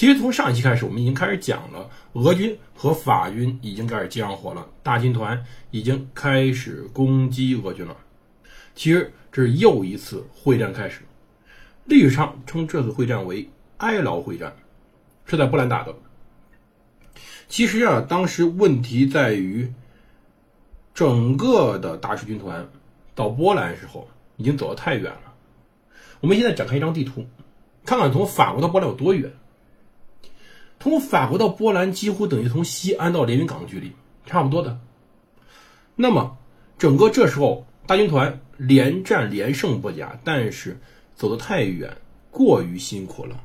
其实从上一期开始，我们已经开始讲了俄军和法军已经开始交火了，大军团已经开始攻击俄军了。其实这是又一次会战开始，历史上称这次会战为哀牢会战，是在波兰打的。其实啊，当时问题在于，整个的大师军团到波兰时候已经走得太远了。我们现在展开一张地图，看看从法国到波兰有多远。从法国到波兰几乎等于从西安到连云港的距离，差不多的。那么，整个这时候大军团连战连胜不假，但是走得太远，过于辛苦了。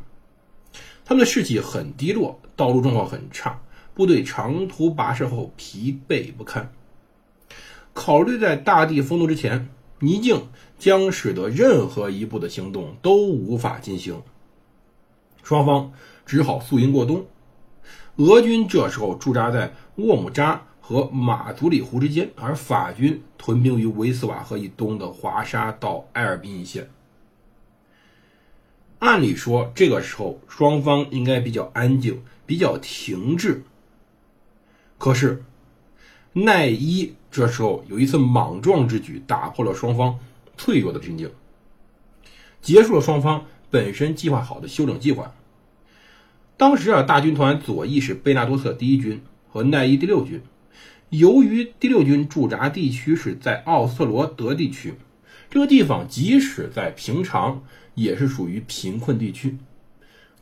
他们的士气很低落，道路状况很差，部队长途跋涉后疲惫不堪。考虑在大地封堵之前，泥泞将使得任何一步的行动都无法进行。双方。只好宿营过冬。俄军这时候驻扎在沃姆扎和马祖里湖之间，而法军屯兵于维斯瓦河以东的华沙到埃尔滨一线。按理说，这个时候双方应该比较安静，比较停滞。可是，奈伊这时候有一次莽撞之举，打破了双方脆弱的平静，结束了双方本身计划好的休整计划。当时啊，大军团左翼是贝纳多特第一军和奈伊第六军。由于第六军驻扎地区是在奥斯特罗德地区，这个地方即使在平常也是属于贫困地区，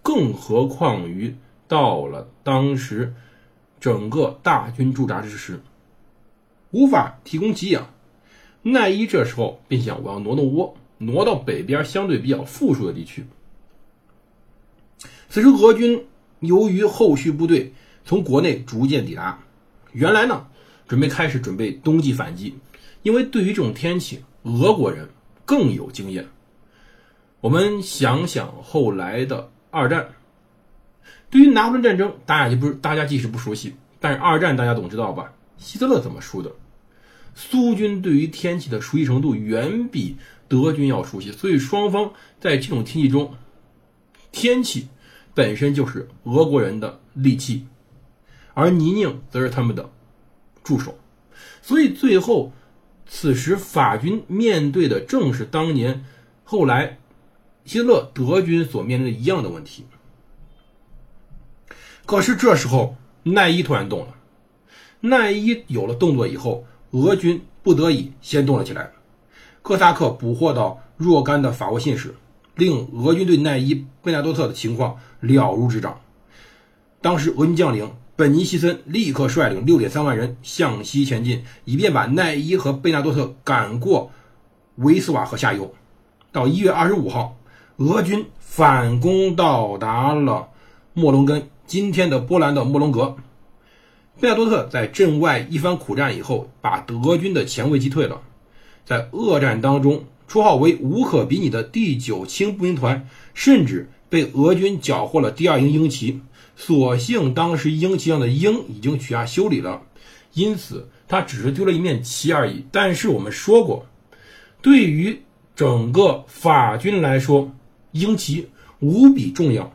更何况于到了当时整个大军驻扎之时，无法提供给养。奈伊这时候便想：我要挪挪窝，挪到北边相对比较富庶的地区。此时，俄军由于后续部队从国内逐渐抵达，原来呢准备开始准备冬季反击，因为对于这种天气，俄国人更有经验。我们想想后来的二战，对于拿破仑战争，大家就不是大家即使不熟悉，但是二战大家总知道吧？希特勒怎么输的？苏军对于天气的熟悉程度远比德军要熟悉，所以双方在这种天气中，天气。本身就是俄国人的利器，而泥泞则是他们的助手，所以最后，此时法军面对的正是当年后来希特勒德军所面临的一样的问题。可是这时候奈伊突然动了，奈伊有了动作以后，俄军不得已先动了起来。哥萨克捕获到若干的法国信使。令俄军对奈伊贝纳多特的情况了如指掌。当时，俄军将领本尼西森立刻率领六点三万人向西前进，以便把奈伊和贝纳多特赶过维斯瓦河下游。到一月二十五号，俄军反攻到达了莫隆根，今天的波兰的莫隆格。贝纳多特在阵外一番苦战以后，把德军的前卫击退了。在恶战当中。绰号为无可比拟的第九轻步兵团，甚至被俄军缴获了第二营鹰旗。所幸当时鹰旗上的鹰已经取下修理了，因此他只是丢了一面旗而已。但是我们说过，对于整个法军来说，鹰旗无比重要。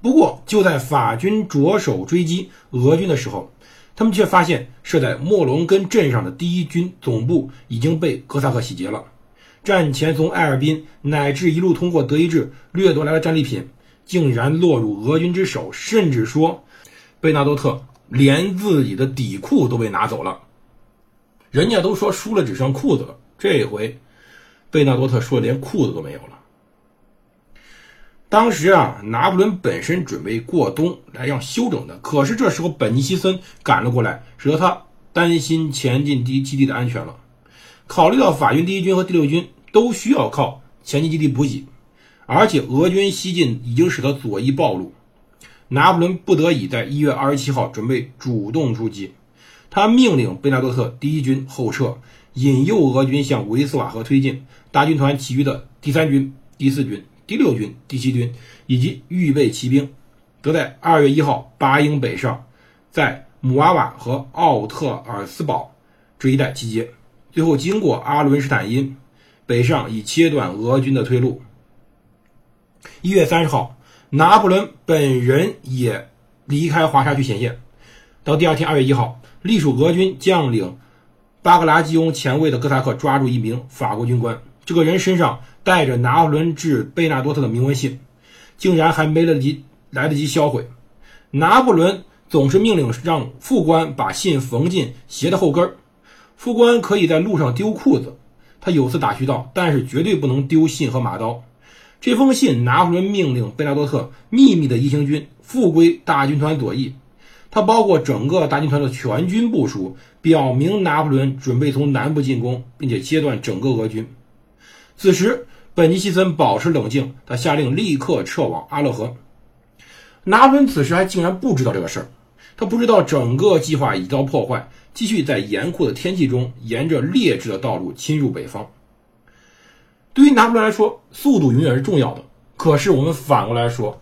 不过就在法军着手追击俄军的时候，他们却发现，设在莫龙根镇上的第一军总部已经被哥萨克洗劫了。战前从埃尔滨乃至一路通过德意志掠夺来的战利品，竟然落入俄军之手。甚至说，贝纳多特连自己的底裤都被拿走了。人家都说输了只剩裤子了，这回贝纳多特说连裤子都没有了。当时啊，拿破仑本身准备过冬来让休整的，可是这时候本尼西森赶了过来，使得他担心前进地基地的安全了。考虑到法军第一军和第六军都需要靠前进基地补给，而且俄军西进已经使得左翼暴露，拿破仑不得已在一月二十七号准备主动出击。他命令贝纳多特第一军后撤，引诱俄军向维斯瓦河推进。大军团其余的第三军、第四军、第六军、第七军以及预备骑兵，则在二月一号拔营北上，在姆瓦瓦和奥特尔斯堡这一带集结，最后经过阿伦施坦因北上，以切断俄军的退路。一月三十号，拿破仑本人也离开华沙去前线。到第二天，二月一号，隶属俄军将领巴格拉基翁前卫的哥萨克抓住一名法国军官，这个人身上带着拿破仑致贝纳多特的铭文信，竟然还没来得及来得及销毁。拿破仑总是命令让副官把信缝进鞋的后跟儿，副官可以在路上丢裤子，他有次打趣道：“但是绝对不能丢信和马刀。”这封信，拿破仑命令贝纳多特秘密的一行军复归大军团左翼，它包括整个大军团的全军部署，表明拿破仑准备从南部进攻，并且切断整个俄军。此时，本尼西森保持冷静，他下令立刻撤往阿勒河。拿破仑此时还竟然不知道这个事儿，他不知道整个计划已遭破坏，继续在严酷的天气中沿着劣质的道路侵入北方。对于拿破仑来说，速度永远是重要的。可是我们反过来说，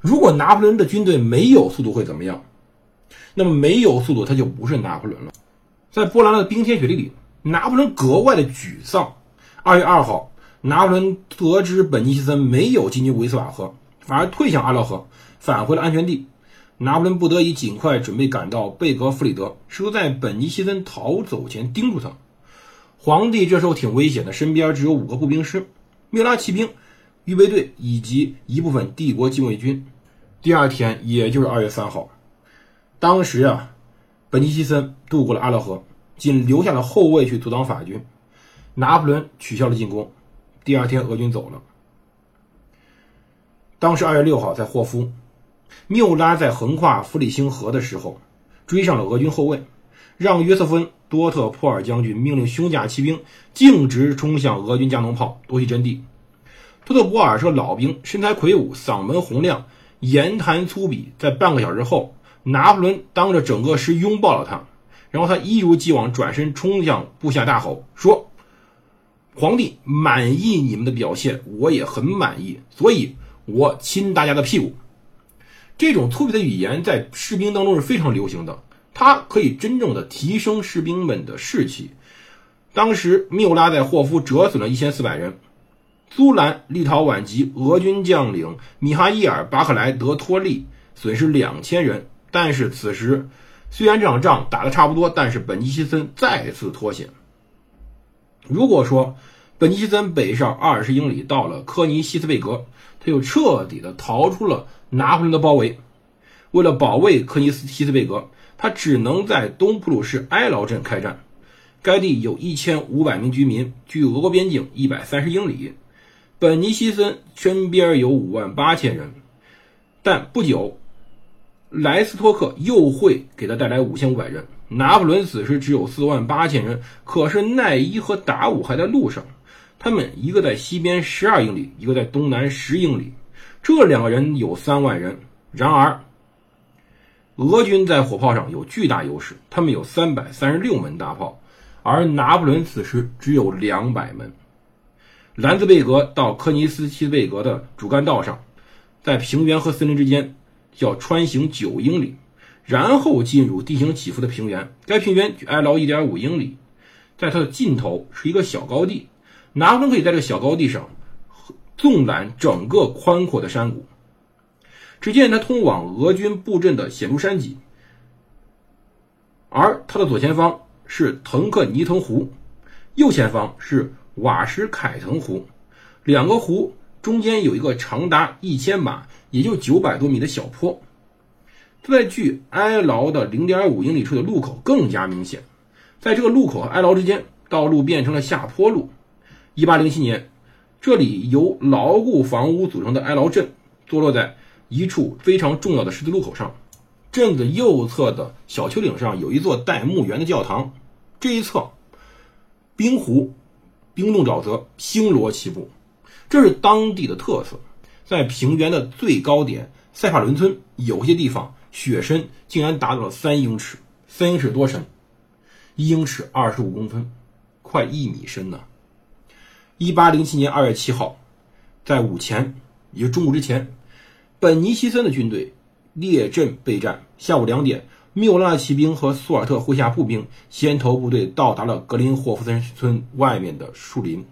如果拿破仑的军队没有速度会怎么样？那么没有速度，他就不是拿破仑了。在波兰的冰天雪地里，拿破仑格外的沮丧。二月二号，拿破仑得知本尼西森没有进军维斯瓦河，反而退向阿勒河，返回了安全地。拿破仑不得已尽快准备赶到贝格弗里德，试图在本尼西森逃走前盯住他。皇帝这时候挺危险的，身边只有五个步兵师、缪拉骑兵、预备队以及一部分帝国禁卫军。第二天，也就是二月三号，当时啊，本尼西森渡过了阿勒河，仅留下了后卫去阻挡法军。拿破仑取消了进攻。第二天，俄军走了。当时二月六号，在霍夫，缪拉在横跨弗里辛河的时候，追上了俄军后卫，让约瑟芬。多特普尔将军命令胸甲骑兵径直冲向俄军加农炮，夺取阵地。多特珀尔是个老兵，身材魁梧，嗓门洪亮，言谈粗鄙。在半个小时后，拿破仑当着整个师拥抱了他，然后他一如既往转身冲向部下，大吼说：“皇帝满意你们的表现，我也很满意，所以我亲大家的屁股。”这种粗鄙的语言在士兵当中是非常流行的。它可以真正的提升士兵们的士气。当时缪拉在霍夫折损了一千四百人，苏兰立陶宛籍俄军将领米哈伊尔巴克莱德托利损失两千人。但是此时虽然这场仗打得差不多，但是本尼西森再次脱险。如果说本尼西森北上二十英里到了科尼西斯贝格，他就彻底的逃出了拿破仑的包围。为了保卫科尼斯西斯贝格。他只能在东普鲁士埃劳镇开战，该地有一千五百名居民，距俄国边境一百三十英里。本尼西森身边有五万八千人，但不久，莱斯托克又会给他带来五千五百人。拿破仑此时只有四万八千人，可是奈伊和达武还在路上，他们一个在西边十二英里，一个在东南十英里，这两个人有三万人。然而。俄军在火炮上有巨大优势，他们有三百三十六门大炮，而拿破仑此时只有两百门。兰兹贝格到科尼斯基贝格的主干道上，在平原和森林之间要穿行九英里，然后进入地形起伏的平原。该平原距埃劳一点五英里，在它的尽头是一个小高地，拿破仑可以在这个小高地上纵览整个宽阔的山谷。只见他通往俄军布阵的显著山脊，而他的左前方是腾克尼滕湖，右前方是瓦什凯腾湖，两个湖中间有一个长达一千码，也就九百多米的小坡。在距埃劳的零点五英里处的路口更加明显，在这个路口和埃劳之间，道路变成了下坡路。一八零七年，这里由牢固房屋组成的埃劳镇坐落在。一处非常重要的十字路口上，镇子右侧的小丘陵上有一座带墓园的教堂。这一侧，冰湖、冰冻沼泽星罗棋布。这是当地的特色。在平原的最高点塞帕伦村，有些地方雪深竟然达到了三英尺。三英尺多深？一英尺二十五公分，快一米深呢。一八零七年二月七号，在午前，也就中午之前，本尼西森的军队列阵备战。下午两点，缪拉的骑兵和苏尔特麾下步兵先头部队到达了格林霍夫森村外面的树林。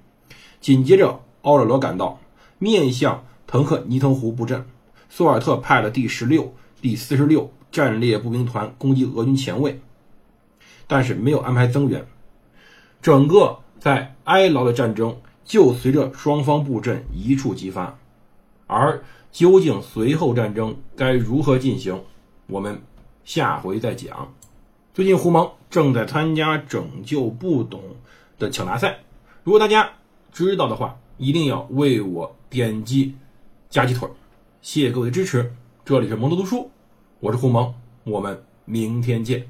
紧接着，奥勒罗赶到，面向滕克尼滕湖布阵。苏尔特派了第十六、第四十六战列步兵团攻击俄军前卫，但是没有安排增援。整个在哀牢的战争就随着双方布阵一触即发。而究竟随后战争该如何进行，我们下回再讲。最近胡蒙正在参加拯救不懂的抢答赛，如果大家知道的话，一定要为我点击加鸡腿。谢谢各位的支持，这里是蒙多读书，我是胡蒙，我们明天见。